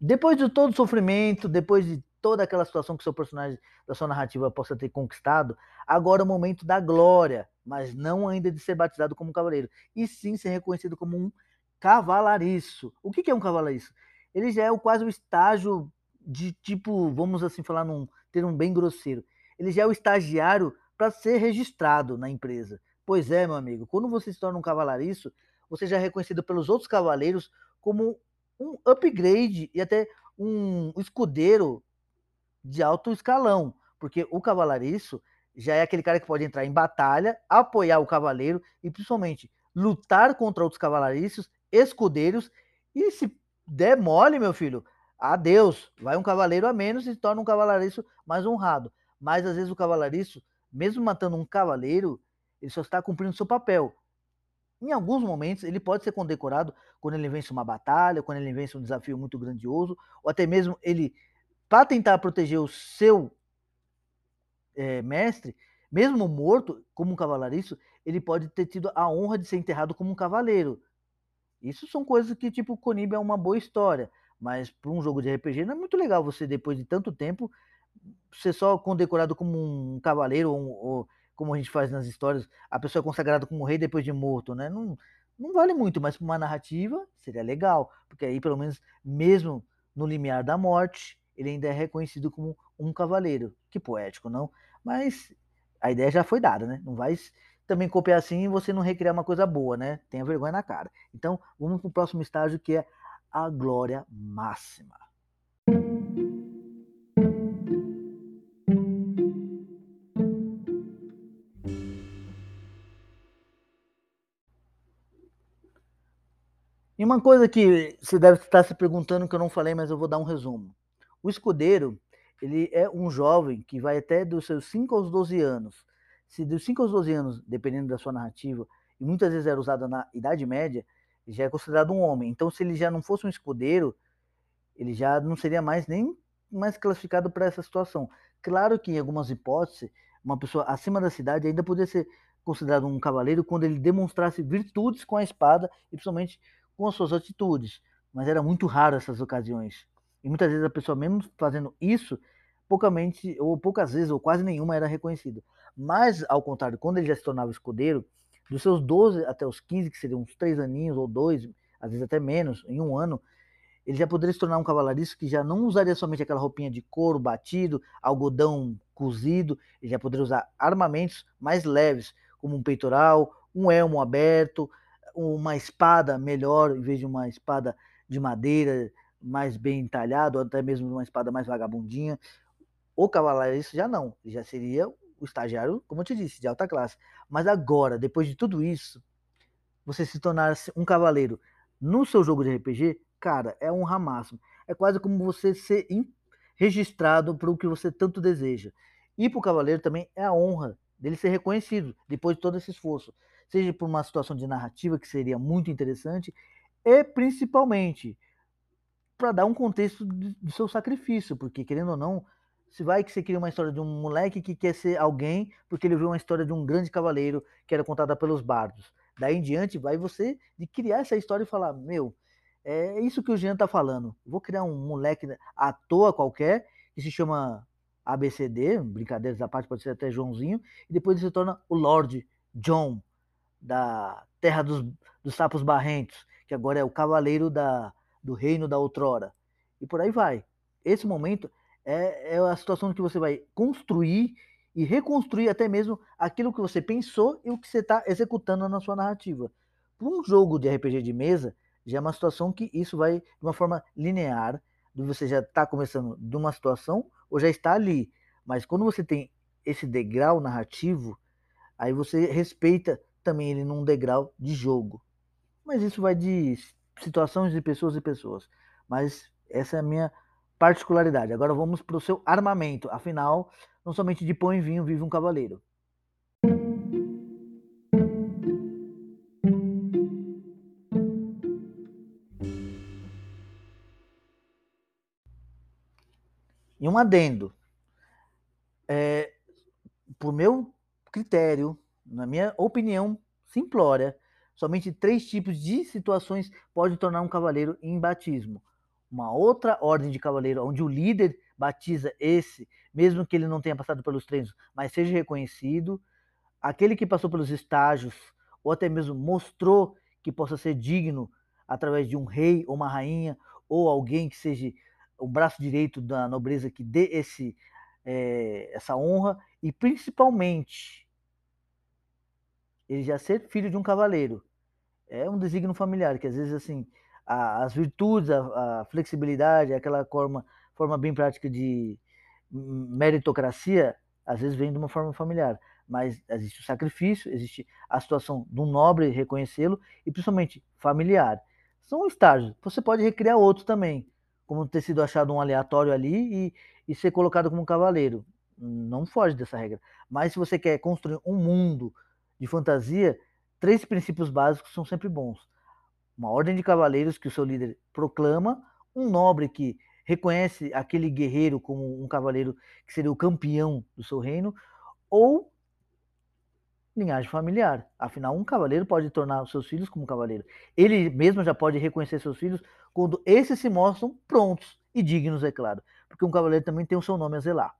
Depois de todo o sofrimento, depois de toda aquela situação que seu personagem da sua narrativa possa ter conquistado, agora é o momento da glória, mas não ainda de ser batizado como cavaleiro, e sim ser reconhecido como um cavalariço. O que é um cavalariço? Ele já é quase o estágio de tipo, vamos assim falar num termo bem grosseiro, ele já é o estagiário para ser registrado na empresa. Pois é, meu amigo, quando você se torna um cavalariço, você já é reconhecido pelos outros cavaleiros como um upgrade e até um escudeiro de alto escalão, porque o cavalariço já é aquele cara que pode entrar em batalha, apoiar o cavaleiro e principalmente lutar contra outros cavalariços, escudeiros e se der mole, meu filho, adeus, vai um cavaleiro a menos e se torna um cavalariço mais honrado. Mas às vezes o cavalariço, mesmo matando um cavaleiro, ele só está cumprindo seu papel. Em alguns momentos, ele pode ser condecorado quando ele vence uma batalha, quando ele vence um desafio muito grandioso, ou até mesmo ele, para tentar proteger o seu é, mestre, mesmo morto, como um cavalariço, ele pode ter tido a honra de ser enterrado como um cavaleiro. Isso são coisas que, tipo, Conib é uma boa história, mas para um jogo de RPG não é muito legal você, depois de tanto tempo, ser só condecorado como um cavaleiro ou, ou como a gente faz nas histórias, a pessoa é consagrada como rei depois de morto, né? Não, não vale muito, mas para uma narrativa seria legal, porque aí pelo menos mesmo no limiar da morte, ele ainda é reconhecido como um cavaleiro. Que poético, não? Mas a ideia já foi dada, né? Não vai também copiar assim e você não recriar uma coisa boa, né? Tenha vergonha na cara. Então, vamos para o próximo estágio que é a glória máxima. E uma coisa que você deve estar se perguntando que eu não falei, mas eu vou dar um resumo. O escudeiro, ele é um jovem que vai até dos seus 5 aos 12 anos. Se dos 5 aos 12 anos, dependendo da sua narrativa, e muitas vezes era usado na Idade Média, já é considerado um homem. Então, se ele já não fosse um escudeiro, ele já não seria mais nem mais classificado para essa situação. Claro que em algumas hipóteses, uma pessoa acima da cidade ainda poderia ser considerado um cavaleiro quando ele demonstrasse virtudes com a espada e principalmente com as suas atitudes, mas era muito raro essas ocasiões. E muitas vezes a pessoa, mesmo fazendo isso, poucamente, ou poucas vezes, ou quase nenhuma, era reconhecida. Mas, ao contrário, quando ele já se tornava escudeiro, dos seus 12 até os 15, que seriam uns 3 aninhos ou 2, às vezes até menos, em um ano, ele já poderia se tornar um cavalarista que já não usaria somente aquela roupinha de couro batido, algodão cozido, ele já poderia usar armamentos mais leves, como um peitoral, um elmo aberto, uma espada melhor, em vez de uma espada de madeira mais bem entalhada, ou até mesmo uma espada mais vagabundinha. O cavaleiro já não, já seria o estagiário, como eu te disse, de alta classe. Mas agora, depois de tudo isso, você se tornar um cavaleiro no seu jogo de RPG, cara, é um máximo. É quase como você ser registrado para o que você tanto deseja. E para o cavaleiro também é a honra dele ser reconhecido depois de todo esse esforço seja por uma situação de narrativa que seria muito interessante, e principalmente para dar um contexto do seu sacrifício, porque querendo ou não, se vai que você cria uma história de um moleque que quer ser alguém porque ele viu uma história de um grande cavaleiro que era contada pelos bardos. Daí em diante, vai você de criar essa história e falar: Meu, é isso que o Jean tá falando. Vou criar um moleque à toa qualquer que se chama ABCD, brincadeiras à parte, pode ser até Joãozinho, e depois ele se torna o Lord John da terra dos, dos sapos barrentos, que agora é o cavaleiro da, do reino da outrora. E por aí vai. Esse momento é, é a situação que você vai construir e reconstruir até mesmo aquilo que você pensou e o que você está executando na sua narrativa. Para um jogo de RPG de mesa, já é uma situação que isso vai de uma forma linear, você já está começando de uma situação ou já está ali. Mas quando você tem esse degrau narrativo, aí você respeita também ele num degrau de jogo. Mas isso vai de situações de pessoas e pessoas. Mas essa é a minha particularidade. Agora vamos para o seu armamento. Afinal, não somente de pão e vinho vive um cavaleiro. E um adendo. É, por meu critério, na minha opinião simplória, somente três tipos de situações podem tornar um cavaleiro em batismo. Uma outra ordem de cavaleiro, onde o líder batiza esse, mesmo que ele não tenha passado pelos treinos, mas seja reconhecido. Aquele que passou pelos estágios, ou até mesmo mostrou que possa ser digno através de um rei ou uma rainha, ou alguém que seja o braço direito da nobreza que dê esse, é, essa honra, e principalmente ele já ser filho de um cavaleiro. É um desígnio familiar, que às vezes, assim, a, as virtudes, a, a, flexibilidade, aquela forma, forma bem prática de meritocracia, às vezes vem de uma forma familiar. Mas existe o sacrifício, existe a situação de um nobre reconhecê-lo e principalmente familiar. São estágios. Você pode recriar outros também, como ter sido achado um aleatório ali e, e ser colocado como um cavaleiro. Não foge dessa regra. Mas se você quer construir um mundo de fantasia, três princípios básicos são sempre bons. Uma ordem de cavaleiros que o seu líder proclama, um nobre que reconhece aquele guerreiro como um cavaleiro que seria o campeão do seu reino, ou linhagem familiar. Afinal, um cavaleiro pode tornar os seus filhos como cavaleiro. Ele mesmo já pode reconhecer seus filhos quando esses se mostram prontos e dignos, é claro. Porque um cavaleiro também tem o seu nome a zelar.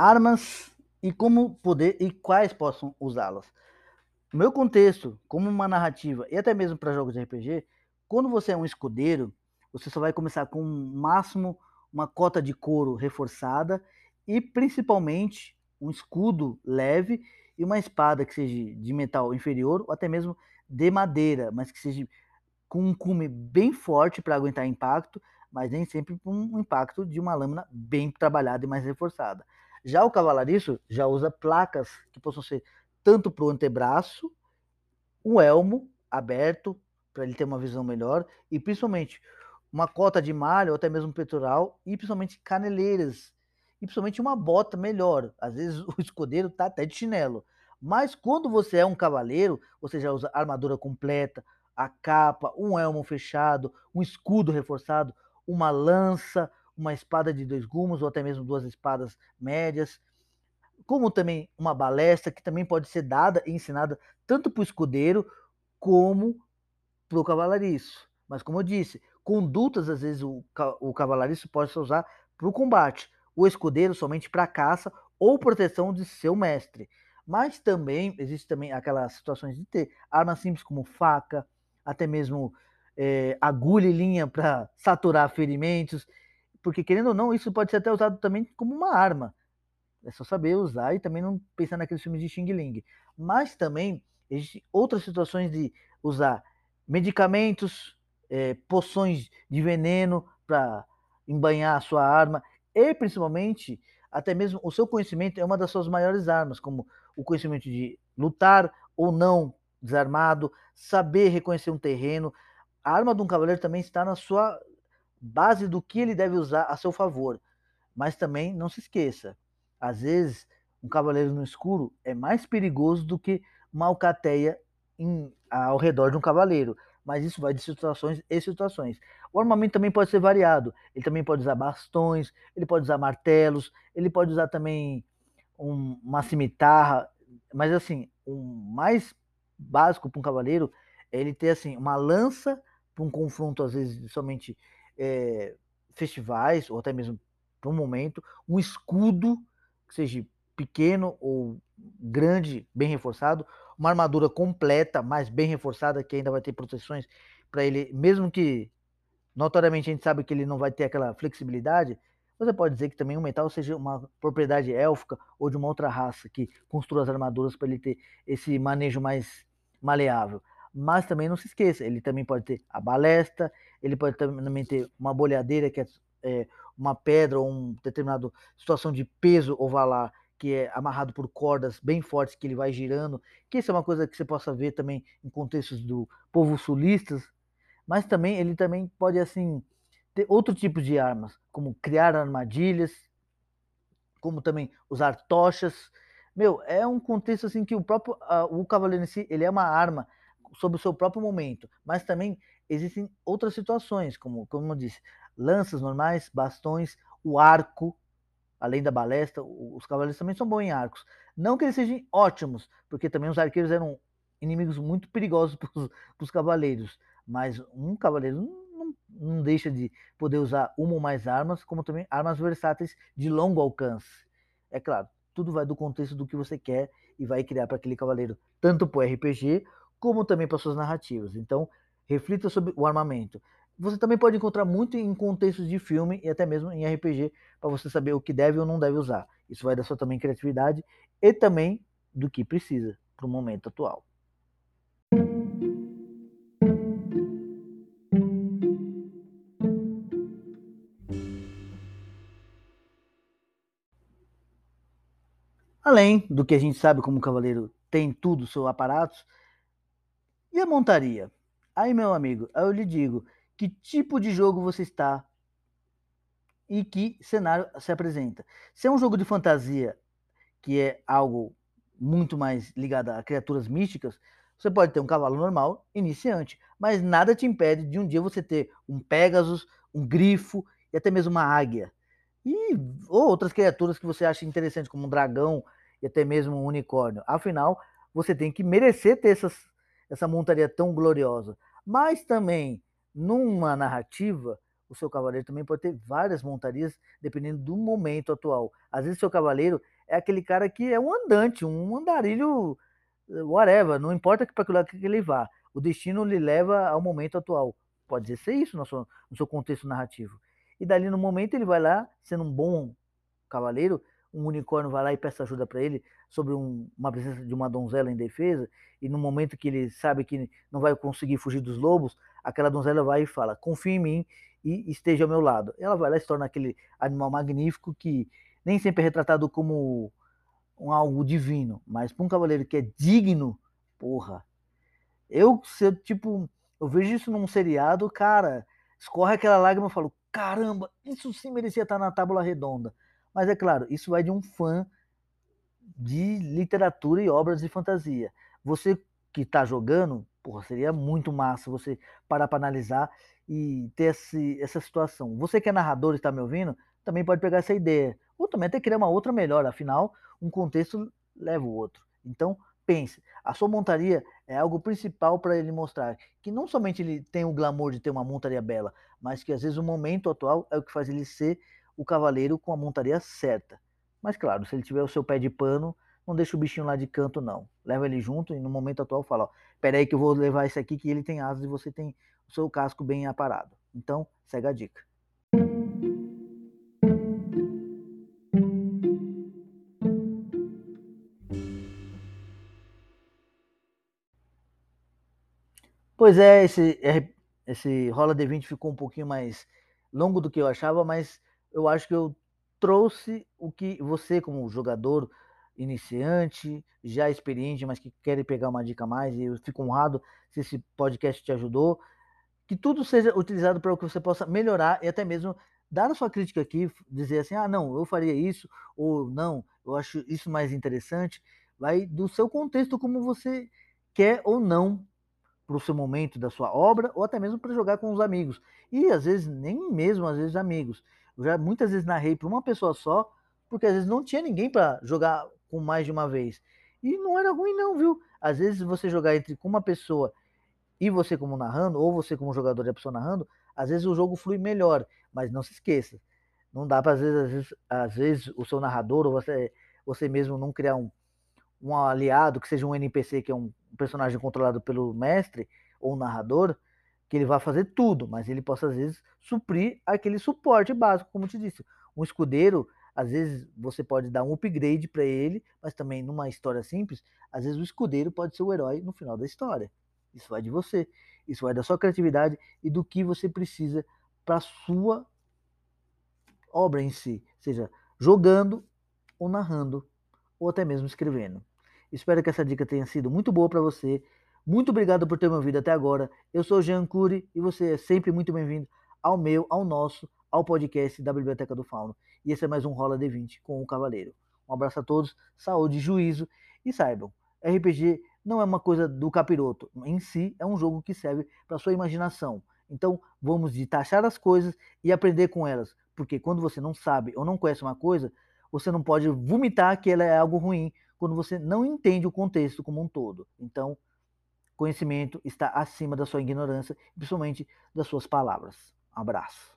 Armas e como poder e quais possam usá-las. No meu contexto, como uma narrativa e até mesmo para jogos de RPG, quando você é um escudeiro, você só vai começar com um máximo uma cota de couro reforçada e principalmente um escudo leve e uma espada que seja de metal inferior ou até mesmo de madeira, mas que seja com um cume bem forte para aguentar impacto, mas nem sempre com um impacto de uma lâmina bem trabalhada e mais reforçada. Já o cavalariço já usa placas que possam ser tanto para o antebraço, um elmo aberto para ele ter uma visão melhor e principalmente uma cota de malha ou até mesmo peitoral e principalmente caneleiras e principalmente uma bota melhor. Às vezes o escudeiro está até de chinelo. Mas quando você é um cavaleiro, você já usa armadura completa, a capa, um elmo fechado, um escudo reforçado, uma lança, uma espada de dois gumes ou até mesmo duas espadas médias, como também uma balestra que também pode ser dada e ensinada tanto para o escudeiro como para o cavalariço. Mas como eu disse, condutas às vezes o, o cavalariço pode usar para o combate, o escudeiro somente para caça ou proteção de seu mestre. Mas também existe também aquelas situações de ter armas simples como faca, até mesmo é, agulha e linha para saturar ferimentos, porque querendo ou não, isso pode ser até usado também como uma arma. É só saber usar e também não pensar naqueles filmes de Xing Ling. Mas também existem outras situações de usar medicamentos, é, poções de veneno para embanhar a sua arma e principalmente até mesmo o seu conhecimento é uma das suas maiores armas, como o conhecimento de lutar ou não desarmado, saber reconhecer um terreno. A arma de um cavaleiro também está na sua base do que ele deve usar a seu favor. Mas também não se esqueça, às vezes um cavaleiro no escuro é mais perigoso do que uma alcateia em, ao redor de um cavaleiro. Mas isso vai de situações e situações. O armamento também pode ser variado. Ele também pode usar bastões, ele pode usar martelos, ele pode usar também um, uma cimitarra. Mas assim, o mais básico para um cavaleiro é ele ter assim uma lança para um confronto às vezes somente é, festivais ou até mesmo para um momento, um escudo que seja pequeno ou grande, bem reforçado, uma armadura completa, mas bem reforçada que ainda vai ter proteções para ele, mesmo que notoriamente a gente sabe que ele não vai ter aquela flexibilidade, você pode dizer que também o metal seja uma propriedade élfica ou de uma outra raça que construa as armaduras para ele ter esse manejo mais maleável. Mas também não se esqueça, ele também pode ter a balestra, ele pode também ter uma bolhadeira, que é, é uma pedra ou uma determinada situação de peso ovalar, que é amarrado por cordas bem fortes que ele vai girando, que isso é uma coisa que você possa ver também em contextos do povo sulistas, mas também ele também pode assim ter outro tipo de armas, como criar armadilhas, como também usar tochas, meu, é um contexto assim que o próprio uh, o cavaleiro em si, ele é uma arma sob o seu próprio momento, mas também existem outras situações, como como eu disse, lanças normais, bastões, o arco, além da balestra, os cavaleiros também são bons em arcos. Não que eles sejam ótimos, porque também os arqueiros eram inimigos muito perigosos para os cavaleiros, mas um cavaleiro não, não deixa de poder usar uma ou mais armas, como também armas versáteis de longo alcance. É claro, tudo vai do contexto do que você quer e vai criar para aquele cavaleiro, tanto para o RPG, como também para suas narrativas. Então, reflita sobre o armamento. Você também pode encontrar muito em contextos de filme e até mesmo em RPG, para você saber o que deve ou não deve usar. Isso vai da sua também criatividade e também do que precisa para o momento atual. Além do que a gente sabe como o cavaleiro tem tudo, seu aparatos, e a montaria? Aí, meu amigo, eu lhe digo, que tipo de jogo você está e que cenário se apresenta. Se é um jogo de fantasia, que é algo muito mais ligado a criaturas místicas, você pode ter um cavalo normal, iniciante, mas nada te impede de um dia você ter um Pegasus, um grifo e até mesmo uma águia. E ou outras criaturas que você acha interessantes, como um dragão e até mesmo um unicórnio. Afinal, você tem que merecer ter essas, essa montaria tão gloriosa. Mas também, numa narrativa, o seu cavaleiro também pode ter várias montarias, dependendo do momento atual. Às vezes, seu cavaleiro é aquele cara que é um andante, um andarilho, whatever, não importa para que lado que ele vá. O destino lhe leva ao momento atual. Pode ser isso no seu, no seu contexto narrativo. E dali no momento ele vai lá, sendo um bom cavaleiro, um unicórnio vai lá e peça ajuda para ele sobre um, uma presença de uma donzela em defesa, e no momento que ele sabe que não vai conseguir fugir dos lobos, aquela donzela vai e fala: confie em mim e esteja ao meu lado. Ela vai lá e se torna aquele animal magnífico que nem sempre é retratado como um algo divino, mas para um cavaleiro que é digno, porra. Eu, se, tipo, eu vejo isso num seriado, cara, escorre aquela lágrima e falo: caramba, isso sim merecia estar na tábua redonda. Mas é claro, isso vai de um fã de literatura e obras de fantasia. Você que está jogando, porra, seria muito massa você parar para analisar e ter esse, essa situação. Você que é narrador e está me ouvindo, também pode pegar essa ideia. Ou também até criar uma outra melhor, afinal, um contexto leva o outro. Então, pense, a sua montaria é algo principal para ele mostrar que não somente ele tem o glamour de ter uma montaria bela, mas que às vezes o momento atual é o que faz ele ser o cavaleiro com a montaria certa. Mas claro, se ele tiver o seu pé de pano, não deixa o bichinho lá de canto, não. Leva ele junto e no momento atual fala, ó, peraí que eu vou levar esse aqui que ele tem asas e você tem o seu casco bem aparado. Então, segue a dica. Pois é, esse, esse Rola D20 ficou um pouquinho mais longo do que eu achava, mas eu acho que eu trouxe o que você, como jogador iniciante, já experiente, mas que quer pegar uma dica a mais, e eu fico honrado se esse podcast te ajudou, que tudo seja utilizado para que você possa melhorar e até mesmo dar a sua crítica aqui, dizer assim, ah, não, eu faria isso, ou não, eu acho isso mais interessante, vai do seu contexto, como você quer ou não para o seu momento da sua obra, ou até mesmo para jogar com os amigos. E às vezes, nem mesmo às vezes amigos. Eu já muitas vezes narrei para uma pessoa só, porque às vezes não tinha ninguém para jogar com mais de uma vez. E não era ruim não, viu? Às vezes você jogar entre com uma pessoa e você como narrando, ou você como jogador e a pessoa narrando, às vezes o jogo flui melhor, mas não se esqueça. Não dá para às vezes, às vezes, às vezes o seu narrador ou você, você mesmo não criar um, um aliado que seja um NPC que é um personagem controlado pelo mestre ou narrador, que ele vai fazer tudo, mas ele possa às vezes suprir aquele suporte básico, como te disse. Um escudeiro, às vezes você pode dar um upgrade para ele, mas também numa história simples, às vezes o escudeiro pode ser o herói no final da história. Isso vai de você, isso vai da sua criatividade e do que você precisa para sua obra em si, seja jogando ou narrando ou até mesmo escrevendo. Espero que essa dica tenha sido muito boa para você. Muito obrigado por ter me ouvido até agora. Eu sou Jean Cury e você é sempre muito bem-vindo ao meu, ao nosso, ao podcast da Biblioteca do Fauno. E esse é mais um Rola D20 com o Cavaleiro. Um abraço a todos, saúde, juízo e saibam, RPG não é uma coisa do capiroto. Em si, é um jogo que serve para sua imaginação. Então, vamos de taxar as coisas e aprender com elas. Porque quando você não sabe ou não conhece uma coisa, você não pode vomitar que ela é algo ruim quando você não entende o contexto como um todo. Então, Conhecimento está acima da sua ignorância, principalmente das suas palavras. Abraço.